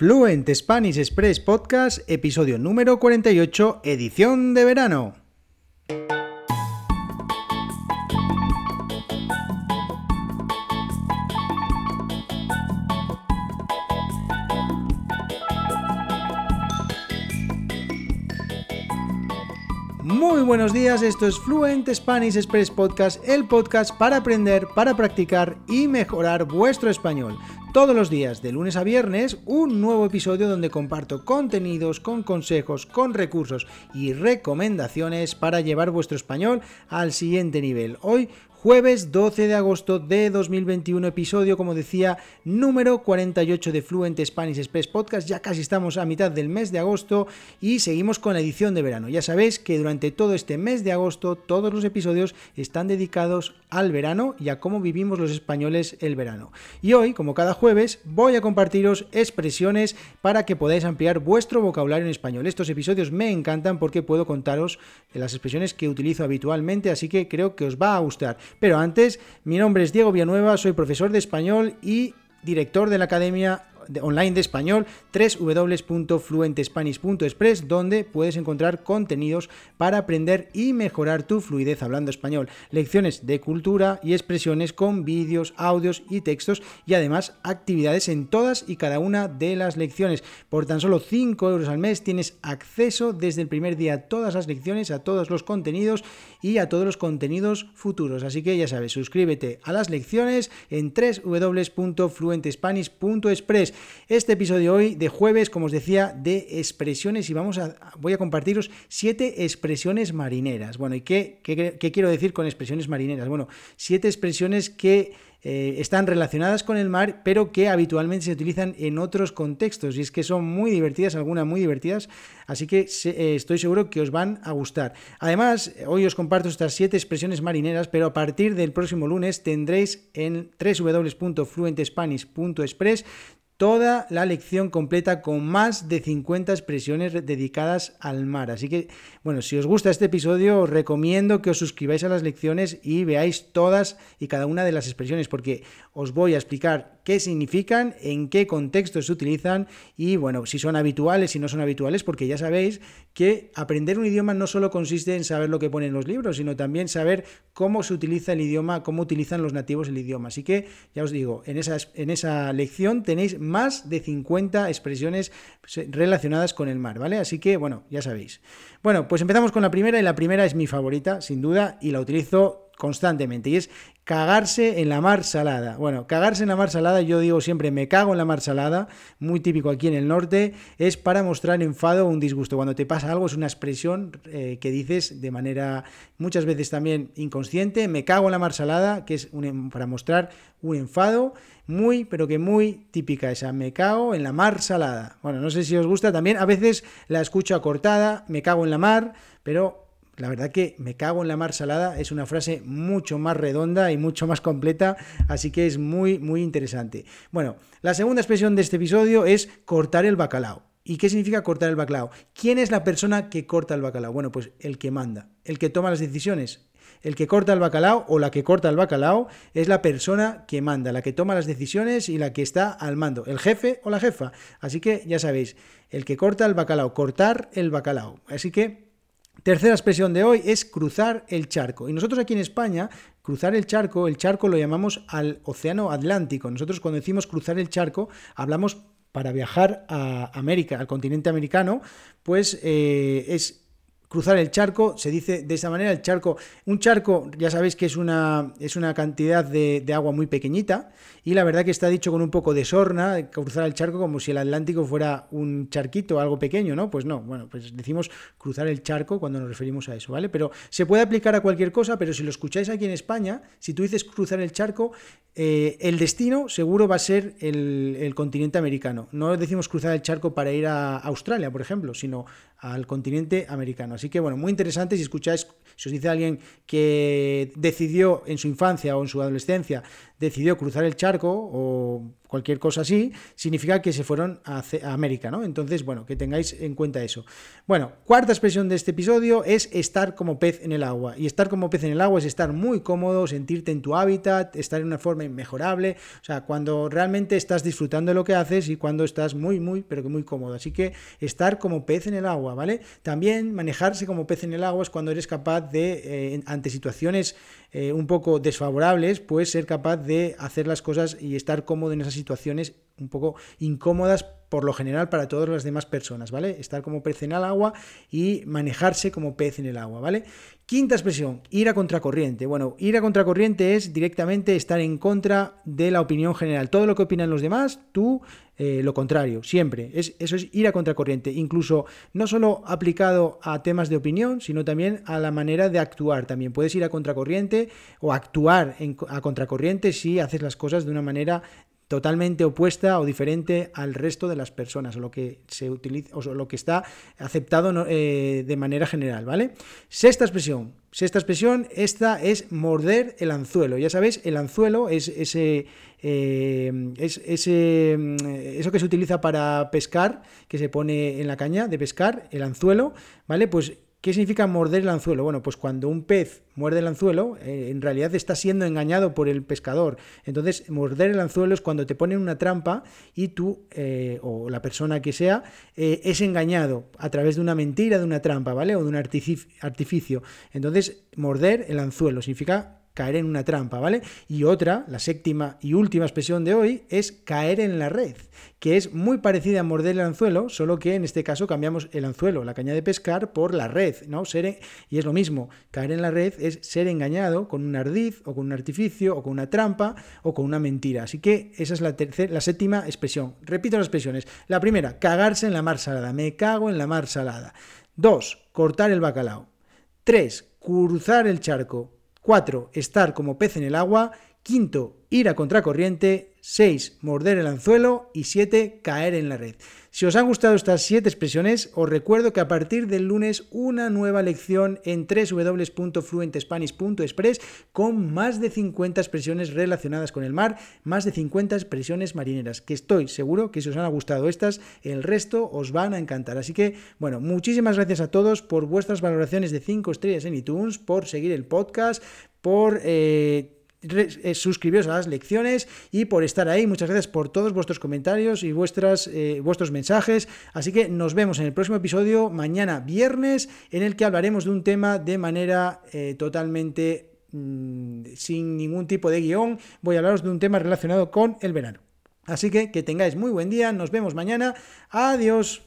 Fluent Spanish Express Podcast, episodio número 48, edición de verano. Muy buenos días, esto es Fluent Spanish Express Podcast, el podcast para aprender, para practicar y mejorar vuestro español. Todos los días, de lunes a viernes, un nuevo episodio donde comparto contenidos con consejos, con recursos y recomendaciones para llevar vuestro español al siguiente nivel. Hoy Jueves 12 de agosto de 2021, episodio, como decía, número 48 de Fluent Spanish Express Podcast. Ya casi estamos a mitad del mes de agosto y seguimos con la edición de verano. Ya sabéis que durante todo este mes de agosto todos los episodios están dedicados al verano y a cómo vivimos los españoles el verano. Y hoy, como cada jueves, voy a compartiros expresiones para que podáis ampliar vuestro vocabulario en español. Estos episodios me encantan porque puedo contaros las expresiones que utilizo habitualmente, así que creo que os va a gustar. Pero antes, mi nombre es Diego Villanueva, soy profesor de español y director de la Academia online de español www.fluentespanish.express donde puedes encontrar contenidos para aprender y mejorar tu fluidez hablando español, lecciones de cultura y expresiones con vídeos, audios y textos y además actividades en todas y cada una de las lecciones. Por tan solo 5 euros al mes tienes acceso desde el primer día a todas las lecciones, a todos los contenidos y a todos los contenidos futuros. Así que ya sabes, suscríbete a las lecciones en www.fluentespanish.express. Este episodio hoy de jueves, como os decía, de expresiones y vamos a voy a compartiros siete expresiones marineras. Bueno, ¿y qué, qué quiero decir con expresiones marineras? Bueno, siete expresiones que eh, están relacionadas con el mar, pero que habitualmente se utilizan en otros contextos. Y es que son muy divertidas, algunas muy divertidas, así que eh, estoy seguro que os van a gustar. Además, hoy os comparto estas siete expresiones marineras, pero a partir del próximo lunes tendréis en www.fluentespanish.express toda la lección completa con más de 50 expresiones dedicadas al mar. Así que, bueno, si os gusta este episodio, os recomiendo que os suscribáis a las lecciones y veáis todas y cada una de las expresiones, porque os voy a explicar qué significan, en qué contextos se utilizan y, bueno, si son habituales, si no son habituales, porque ya sabéis que aprender un idioma no solo consiste en saber lo que ponen los libros, sino también saber cómo se utiliza el idioma, cómo utilizan los nativos el idioma. Así que, ya os digo, en esa, en esa lección tenéis más de 50 expresiones relacionadas con el mar, ¿vale? Así que, bueno, ya sabéis. Bueno, pues empezamos con la primera y la primera es mi favorita, sin duda, y la utilizo constantemente y es cagarse en la mar salada. Bueno, cagarse en la mar salada, yo digo siempre me cago en la mar salada, muy típico aquí en el norte, es para mostrar enfado o un disgusto. Cuando te pasa algo es una expresión eh, que dices de manera muchas veces también inconsciente, me cago en la mar salada, que es para mostrar un enfado muy, pero que muy típica esa, me cago en la mar salada. Bueno, no sé si os gusta también, a veces la escucho acortada, me cago en la mar, pero la verdad que me cago en la mar salada es una frase mucho más redonda y mucho más completa, así que es muy, muy interesante. Bueno, la segunda expresión de este episodio es cortar el bacalao. ¿Y qué significa cortar el bacalao? ¿Quién es la persona que corta el bacalao? Bueno, pues el que manda, el que toma las decisiones. El que corta el bacalao o la que corta el bacalao es la persona que manda, la que toma las decisiones y la que está al mando, el jefe o la jefa. Así que ya sabéis, el que corta el bacalao, cortar el bacalao. Así que Tercera expresión de hoy es cruzar el charco. Y nosotros aquí en España, cruzar el charco, el charco lo llamamos al Océano Atlántico. Nosotros cuando decimos cruzar el charco, hablamos para viajar a América, al continente americano, pues eh, es cruzar el charco, se dice de esa manera, el charco, un charco ya sabéis que es una, es una cantidad de, agua muy pequeñita y la verdad que está dicho con un poco de sorna, cruzar el charco como si el Atlántico fuera un charquito, algo pequeño, ¿no? Pues no, bueno, pues decimos cruzar el charco cuando nos referimos a eso, ¿vale? Pero se puede aplicar a cualquier cosa, pero si lo escucháis aquí en España, si tú dices cruzar el charco, eh, el destino seguro va a ser el, el continente americano. No decimos cruzar el charco para ir a Australia, por ejemplo, sino al continente americano. Así que bueno, muy interesante si escucháis, si os dice alguien que decidió en su infancia o en su adolescencia decidió cruzar el charco o cualquier cosa así, significa que se fueron a, América, ¿no? Entonces, bueno, que tengáis en cuenta eso. Bueno, cuarta expresión de este episodio es estar como pez en el agua. Y estar como pez en el agua es estar muy cómodo, sentirte en tu hábitat, estar en una forma inmejorable, o sea, cuando realmente estás disfrutando de lo que haces y cuando estás muy, muy, pero que muy cómodo. Así que estar como pez en el agua, ¿vale? También manejarse como pez en el agua es cuando eres capaz de, eh, ante situaciones eh, un poco desfavorables, pues ser capaz de hacer las cosas y estar cómodo en esas situaciones un poco incómodas por lo general para todas las demás personas, ¿vale? Estar como pez en el agua y manejarse como pez en el agua, ¿vale? Quinta expresión, ir a contracorriente. Bueno, ir a contracorriente es directamente estar en contra de la opinión general. Todo lo que opinan los demás, tú eh, lo contrario, siempre. Es, eso es ir a contracorriente, incluso no solo aplicado a temas de opinión, sino también a la manera de actuar. También puedes ir a contracorriente o actuar a contracorriente si haces las cosas de una manera totalmente opuesta o diferente al resto de las personas o lo que se utiliza o lo que está aceptado eh, de manera general, ¿vale? Sexta expresión. Sexta expresión, esta es morder el anzuelo. Ya sabéis, el anzuelo es ese, eh, es ese, mm, eso que se utiliza para pescar, que se pone en la caña de pescar, el anzuelo, ¿vale? Pues ¿Qué significa morder el anzuelo? Bueno, pues cuando un pez muerde el anzuelo, eh, en realidad está siendo engañado por el pescador. Entonces, morder el anzuelo es cuando te ponen una trampa y tú, eh, o la persona que sea, eh, es engañado a través de una mentira, de una trampa, ¿vale? O de un artificio. Entonces, morder el anzuelo significa caer en una trampa, ¿vale? Y otra, la séptima y última expresión de hoy, es caer en la red, que es muy parecida a morder el anzuelo, solo que en este caso cambiamos el anzuelo, la caña de pescar, por la red, ¿no? Ser y es lo mismo, caer en la red es ser engañado con un ardiz o con un artificio o con una trampa o con una mentira. Así que esa es la, tercera, la séptima expresión. Repito las expresiones. La primera, cagarse en la mar salada, me cago en la mar salada. Dos, cortar el bacalao. Tres, cruzar el charco. 4. Estar como pez en el agua. Quinto, ir a contracorriente. 6. Morder el anzuelo. Y 7. Caer en la red. Si os han gustado estas 7 expresiones, os recuerdo que a partir del lunes una nueva lección en www.fluentespanish.express con más de 50 expresiones relacionadas con el mar, más de 50 expresiones marineras, que estoy seguro que si os han gustado estas, el resto os van a encantar. Así que, bueno, muchísimas gracias a todos por vuestras valoraciones de 5 estrellas en iTunes, por seguir el podcast, por... Eh, suscribiros a las lecciones y por estar ahí. Muchas gracias por todos vuestros comentarios y vuestras, eh, vuestros mensajes. Así que nos vemos en el próximo episodio, mañana viernes, en el que hablaremos de un tema de manera eh, totalmente mm, sin ningún tipo de guion. Voy a hablaros de un tema relacionado con el verano. Así que que tengáis muy buen día, nos vemos mañana. Adiós.